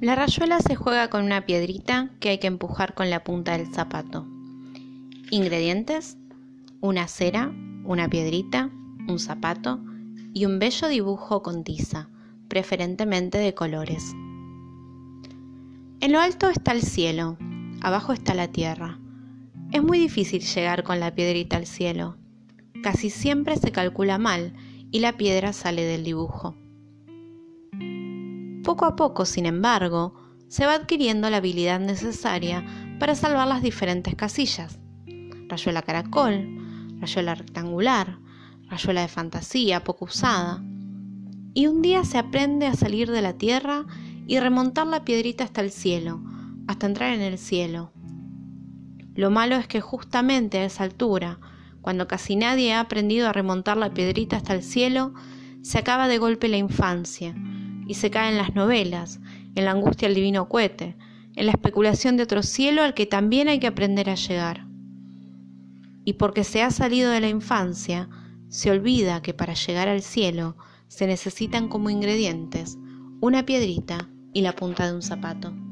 La rayuela se juega con una piedrita que hay que empujar con la punta del zapato. Ingredientes: una cera, una piedrita, un zapato y un bello dibujo con tiza, preferentemente de colores. En lo alto está el cielo, abajo está la tierra. Es muy difícil llegar con la piedrita al cielo. Casi siempre se calcula mal y la piedra sale del dibujo. Poco a poco, sin embargo, se va adquiriendo la habilidad necesaria para salvar las diferentes casillas. Rayuela caracol, rayuela rectangular, rayuela de fantasía poco usada. Y un día se aprende a salir de la tierra y remontar la piedrita hasta el cielo, hasta entrar en el cielo. Lo malo es que justamente a esa altura, cuando casi nadie ha aprendido a remontar la piedrita hasta el cielo, se acaba de golpe la infancia y se cae en las novelas, en la angustia del divino cohete, en la especulación de otro cielo al que también hay que aprender a llegar. Y porque se ha salido de la infancia, se olvida que para llegar al cielo se necesitan como ingredientes una piedrita y la punta de un zapato.